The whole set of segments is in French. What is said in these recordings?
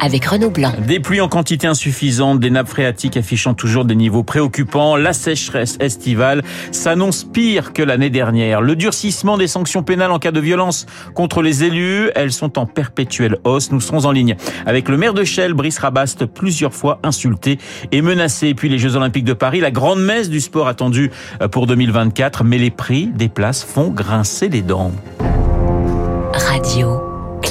avec Renaud Blanc. Des pluies en quantité insuffisante, des nappes phréatiques affichant toujours des niveaux préoccupants, la sécheresse estivale s'annonce pire que l'année dernière. Le durcissement des sanctions pénales en cas de violence contre les élus, elles sont en perpétuelle hausse. Nous serons en ligne avec le maire de Chelles, Brice Rabast, plusieurs fois insulté et menacé. Et puis les Jeux Olympiques de Paris, la grande messe du sport attendue pour 2024, mais les prix des places font grincer les dents. Radio.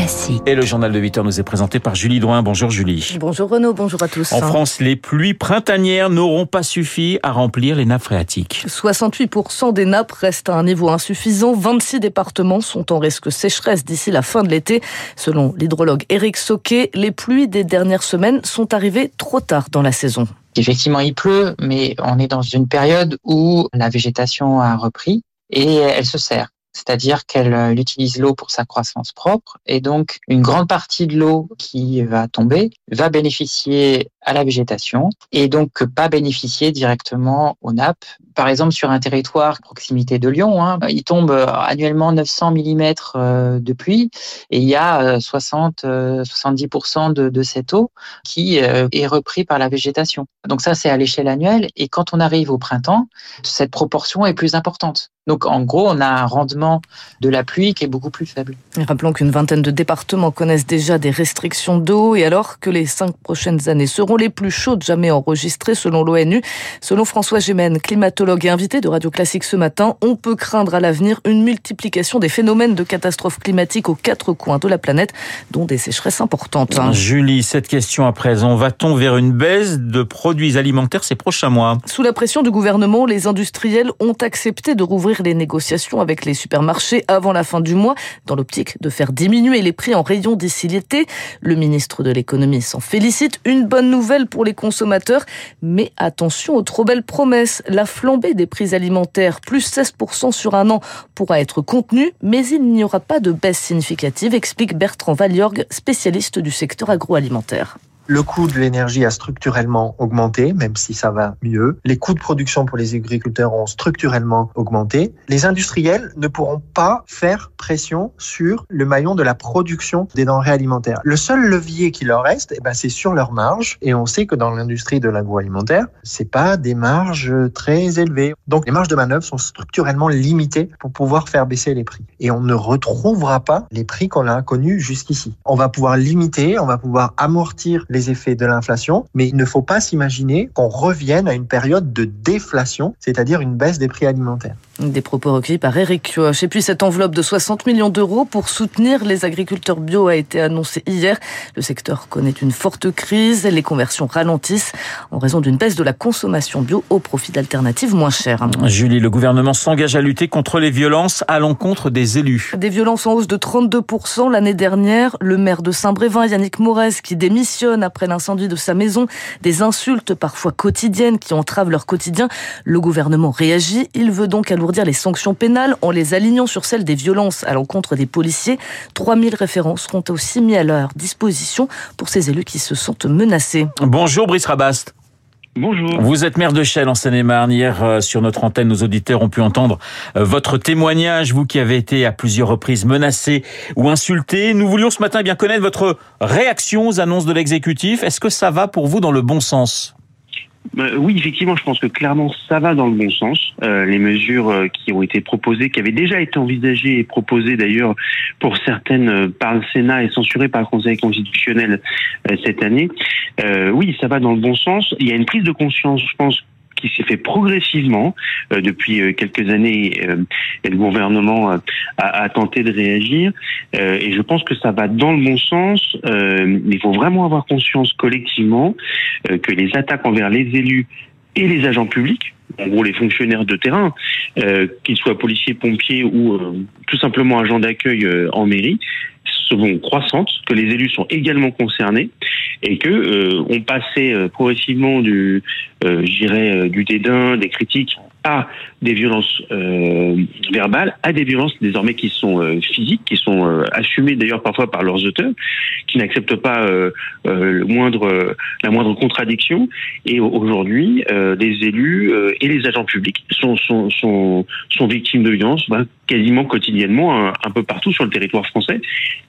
Classique. Et le journal de 8 heures nous est présenté par Julie Douin. Bonjour Julie. Bonjour Renaud, bonjour à tous. En France, les pluies printanières n'auront pas suffi à remplir les nappes phréatiques. 68% des nappes restent à un niveau insuffisant. 26 départements sont en risque sécheresse d'ici la fin de l'été. Selon l'hydrologue Éric Soquet, les pluies des dernières semaines sont arrivées trop tard dans la saison. Effectivement, il pleut, mais on est dans une période où la végétation a repris et elle se serre c'est-à-dire qu'elle utilise l'eau pour sa croissance propre et donc une grande partie de l'eau qui va tomber va bénéficier à la végétation et donc pas bénéficier directement aux nappes. Par exemple, sur un territoire proximité de Lyon, hein, il tombe annuellement 900 mm de pluie et il y a 60-70% de, de cette eau qui est repris par la végétation. Donc ça, c'est à l'échelle annuelle et quand on arrive au printemps, cette proportion est plus importante. Donc en gros, on a un rendement de la pluie qui est beaucoup plus faible. Et rappelons qu'une vingtaine de départements connaissent déjà des restrictions d'eau et alors que les cinq prochaines années seront les plus chaudes jamais enregistrées selon l'ONU. Selon François Gémen, climatologue et invité de Radio Classique ce matin, on peut craindre à l'avenir une multiplication des phénomènes de catastrophes climatiques aux quatre coins de la planète, dont des sécheresses importantes. Julie, cette question à présent, va-t-on vers une baisse de produits alimentaires ces prochains mois? Sous la pression du gouvernement, les industriels ont accepté de rouvrir les négociations avec les supermarchés avant la fin du mois, dans l'optique de faire diminuer les prix en rayon d'ici l'été. Le ministre de l'économie s'en félicite. Une bonne nouvelle pour les consommateurs, mais attention aux trop belles promesses. La flambée des prix alimentaires, plus 16% sur un an, pourra être contenue, mais il n'y aura pas de baisse significative, explique Bertrand Valiorgue, spécialiste du secteur agroalimentaire. Le coût de l'énergie a structurellement augmenté, même si ça va mieux. Les coûts de production pour les agriculteurs ont structurellement augmenté. Les industriels ne pourront pas faire pression sur le maillon de la production des denrées alimentaires. Le seul levier qui leur reste, eh ben, c'est sur leurs marges. Et on sait que dans l'industrie de l'agroalimentaire, c'est pas des marges très élevées. Donc, les marges de manœuvre sont structurellement limitées pour pouvoir faire baisser les prix. Et on ne retrouvera pas les prix qu'on a connus jusqu'ici. On va pouvoir limiter, on va pouvoir amortir les effets de l'inflation, mais il ne faut pas s'imaginer qu'on revienne à une période de déflation, c'est-à-dire une baisse des prix alimentaires. Des propos recueillis par Eric Kioch. Et puis cette enveloppe de 60 millions d'euros pour soutenir les agriculteurs bio a été annoncée hier. Le secteur connaît une forte crise. Les conversions ralentissent en raison d'une baisse de la consommation bio au profit d'alternatives moins chères. Julie, le gouvernement s'engage à lutter contre les violences à l'encontre des élus. Des violences en hausse de 32% l'année dernière. Le maire de Saint-Brévin, Yannick Morez, qui démissionne après l'incendie de sa maison. Des insultes parfois quotidiennes qui entravent leur quotidien. Le gouvernement réagit. Il veut donc alourdir les sanctions pénales en les alignant sur celles des violences à l'encontre des policiers. 3000 référents seront aussi mis à leur disposition pour ces élus qui se sentent menacés. Bonjour Brice Rabast. Bonjour. Vous êtes maire de Chelles en Seine-et-Marne. Hier, sur notre antenne, nos auditeurs ont pu entendre votre témoignage, vous qui avez été à plusieurs reprises menacé ou insulté. Nous voulions ce matin eh bien connaître votre réaction aux annonces de l'exécutif. Est-ce que ça va pour vous dans le bon sens? euh, oui, effectivement, je pense que clairement ça va dans le bon sens. Euh, les mesures euh, qui ont été proposées, qui avaient déjà été envisagées et proposées d'ailleurs pour certaines par le Sénat et censurées par le Conseil constitutionnel cette année, oui, ça va dans le bon sens. Il y a une prise de conscience, je pense, qui s'est fait progressivement euh, depuis euh, quelques années euh, et le gouvernement a, a, tenté de réagir et je pense que ça va dans le bon sens. il faut vraiment avoir conscience collectivement que les attaques envers les élus et les agents publics, en gros les fonctionnaires de terrain, qu'ils soient policiers, pompiers ou tout simplement agents d'accueil en mairie, seront croissantes, que les élus sont également concernés et que on passait progressivement du euh, j'irais, du dédain, des critiques à des violences euh, verbales, à des violences désormais qui sont euh, physiques, qui sont euh, assumées d'ailleurs parfois par leurs auteurs, qui n'acceptent pas le moindre, la moindre contradiction. Et aujourd'hui, les élus et les agents publics sont, sont, sont, sont victimes de violences ben, quasiment quotidiennement un, peu partout sur le territoire français.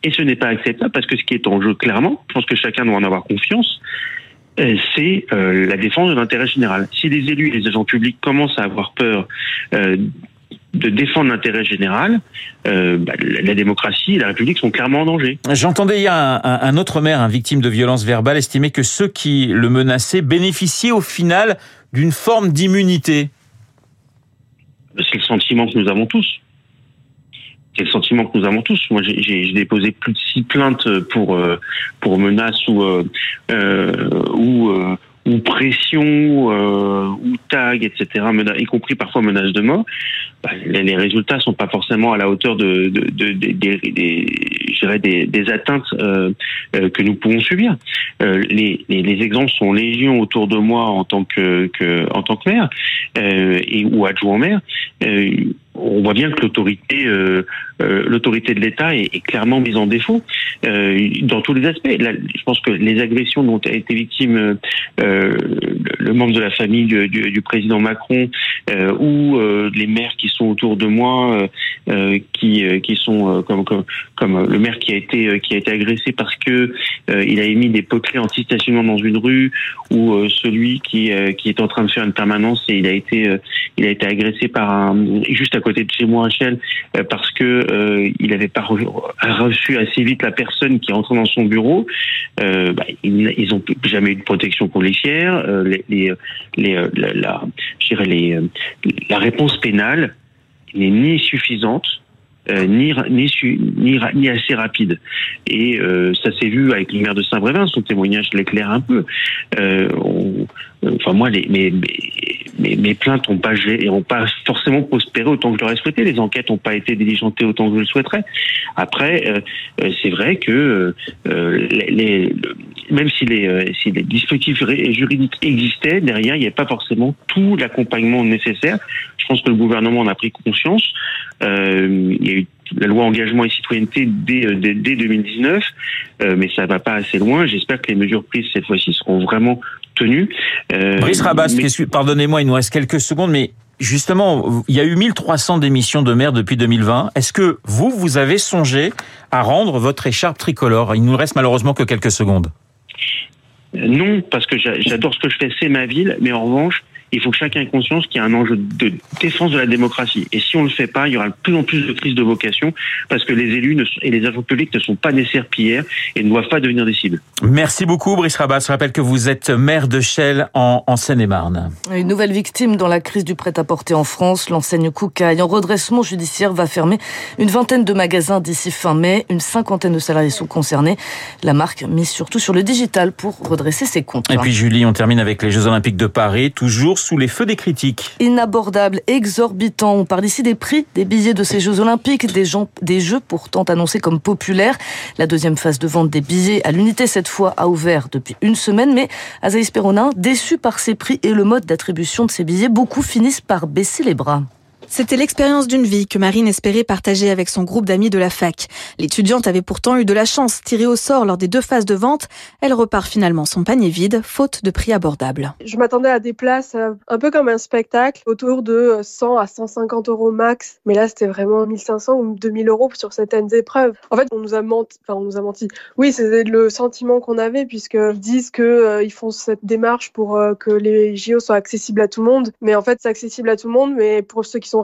Et ce n'est pas acceptable parce que ce qui est en jeu clairement, je pense que chacun doit en avoir confiance, euh, c'est euh, la défense de l'intérêt général. Si les élus et les agents publics commencent à avoir peur euh, de défendre l'intérêt général, bah, la démocratie et la République sont clairement en danger. J'entendais il y a un, autre maire, un victime de violence verbale, estimer que ceux qui le menaçaient bénéficiaient au final d'une forme d'immunité. C'est le sentiment que nous avons tous c'est le sentiment que nous avons tous. Moi, j'ai déposé plus de six plaintes pour euh, pour menaces ou euh, euh ou ou pression ou tag, etc. Y compris parfois menaces de mort. Bah, les, résultats sont pas forcément à la hauteur de, de, de, des, des, des, atteintes que nous pouvons subir. Les, exemples sont légion autour de moi en tant que, que en tant que maire et ou adjoint maire on voit bien que l'autorité, euh, euh, l'autorité de l'État est, clairement mise en défaut euh, dans tous les aspects. je pense que les agressions dont a été victime le membre de la famille du, président Macron ou les maires qui sont autour de moi, qui sont comme, le maire qui a été qui a été agressé parce que il a émis des potelets anti-stationnement dans une rue, ou celui qui qui est en train de faire une permanence et il a été il a été agressé par un juste à côté de chez moi, Chelles, euh, parce que euh, il n'avait pas reçu assez vite la personne qui est entrée dans son bureau. Euh, bah, ils n'ont jamais eu de protection policière. les, les, les, la, réponse pénale n'est ni suffisante euh, ni, assez rapide. Et euh, ça s'est vu avec le maire de Saint-Brévin, son témoignage l'éclaire un peu. Euh, enfin moi, les, mes, mes, mes plaintes n'ont pas, ont pas forcément prospéré autant que je l'aurais souhaité. Les enquêtes n'ont pas été diligentées autant que je le souhaiterais. Après, c'est vrai que les, même si les, si les dispositifs juridiques existaient, derrière, il n'y avait pas forcément tout l'accompagnement nécessaire. Je pense que le gouvernement en a pris conscience. Euh, il y a eu la loi engagement et citoyenneté dès, euh, dès, 2019, euh, mais ça va pas assez loin. J'espère que les mesures prises cette fois-ci seront vraiment tenues. Euh, Brice Rabat, pardonnez-moi, il nous reste quelques secondes, mais justement, il y a eu 1300 démissions de maires depuis 2020. Est-ce que vous, vous avez songé à rendre votre écharpe tricolore? Il nous reste malheureusement que quelques secondes. Non, parce que j'adore ce que je fais, c'est ma ville, mais en revanche, il faut que chacun ait conscience qu'il y a un enjeu de défense de la démocratie. Et si on ne le fait pas, il y aura de plus en plus de crises de vocation parce que les élus et les agents publics ne sont pas des serpillères et ne doivent pas devenir des cibles. Merci beaucoup, Brice Rabat. Je rappelle que vous êtes maire de Chelles en, en Seine-et-Marne. Une nouvelle victime dans la crise du prêt-à-porter en France. L'enseigne Koukaï, en redressement judiciaire, va fermer une vingtaine de magasins d'ici fin mai. Une cinquantaine de salariés sont concernés. La marque mise surtout sur le digital pour redresser ses comptes. Et puis, Julie, on termine avec les Jeux Olympiques de Paris. Toujours sous les feux des critiques. Inabordable, exorbitant. On parle ici des prix des billets de ces Jeux Olympiques, des, Jeux pourtant annoncés comme populaires. La deuxième phase de vente des billets à l'unité cette fois a ouvert depuis une semaine, mais Azaïs Perronin, déçu par ces prix et le mode d'attribution de ces billets, beaucoup finissent par baisser les bras. C'était l'expérience d'une vie que Marine espérait partager avec son groupe d'amis de la fac. L'étudiante avait pourtant eu de la chance, tirée au sort lors des deux phases de vente. Elle repart finalement son panier vide, faute de prix abordables. Je m'attendais à des places euh, un peu comme un spectacle, autour de 100 à 150 euros max. Mais là, c'était vraiment 1500 ou 2000 euros sur certaines épreuves. En fait, on nous a menti. Enfin, on nous a menti. Oui, c'était le sentiment qu'on avait, puisqu'ils disent qu'ils euh, font cette démarche pour euh, que les JO soient accessibles à tout le monde. Mais en fait, c'est accessible à tout le monde, mais pour ceux qui sont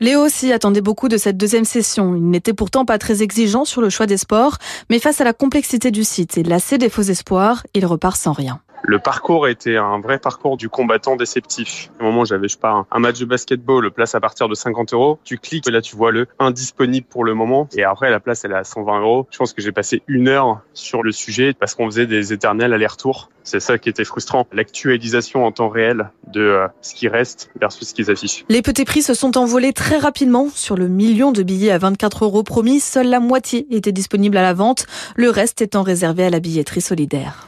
Léo aussi attendait beaucoup de cette deuxième session. Il n'était pourtant pas très exigeant sur le choix des sports, mais face à la complexité du site et lassé des faux espoirs, il repart sans rien. Le parcours était un vrai parcours du combattant déceptif. Au moment où j'avais, je sais un match de basketball, place à partir de 50 euros, tu cliques et là tu vois le indisponible pour le moment. Et après, la place, elle est à 120 euros. Je pense que j'ai passé une heure sur le sujet parce qu'on faisait des éternels allers-retours. C'est ça qui était frustrant. L'actualisation en temps réel de euh, ce qui reste versus ce qu'ils affichent. Les petits prix se sont envolés très rapidement. Sur le million de billets à 24 euros promis, seule la moitié était disponible à la vente. Le reste étant réservé à la billetterie solidaire.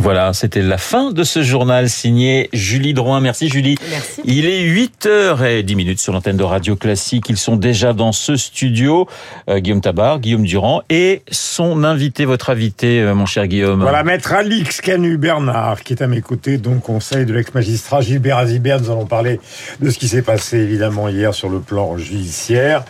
Voilà, c'était la fin de ce journal signé Julie Drouin. Merci Julie. Merci. Il est 8h10 minutes sur l'antenne de Radio Classique. Ils sont déjà dans ce studio. Euh, Guillaume Tabar, Guillaume Durand et son invité, votre invité, euh, mon cher Guillaume. Voilà, maître Alix Canu Bernard, qui est à mes côtés, donc conseil de l'ex-magistrat Gilbert Azibert. Nous allons parler de ce qui s'est passé évidemment hier sur le plan judiciaire.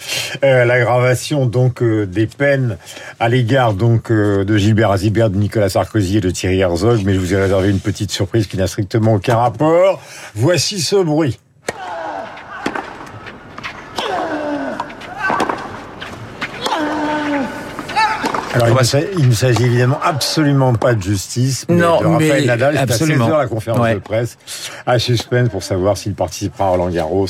Euh, L'aggravation donc euh, des peines à l'égard donc euh, de Gilbert Azibert, de Nicolas Sarkozy et de Thierry Herzog. Mais je vous ai réservé une petite surprise qui n'a strictement aucun rapport. Voici ce bruit. Alors, il ne ne s'agit évidemment absolument pas de justice. mais Non, de Raphaël mais Nadal, c'est à absolument. 16h la conférence Ouais. de presse à suspense pour savoir s'il participera à Roland Garros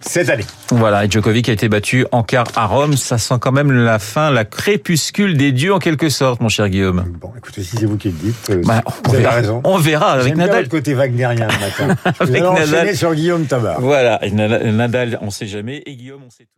cette année. Voilà, et Djokovic a été battu en quart à Rome. Ça sent quand même la fin, la crépuscule des dieux en quelque sorte, mon cher Guillaume. Bon, écoutez, si c'est vous qui le dites, euh, Bah, on vous avez verra. raison. On verra avec bien Nadal. côté wagnérien le matin. Avec Nadal. sur Guillaume Tabar. Voilà, et Nadal, on sait jamais, et Guillaume, on sait tout.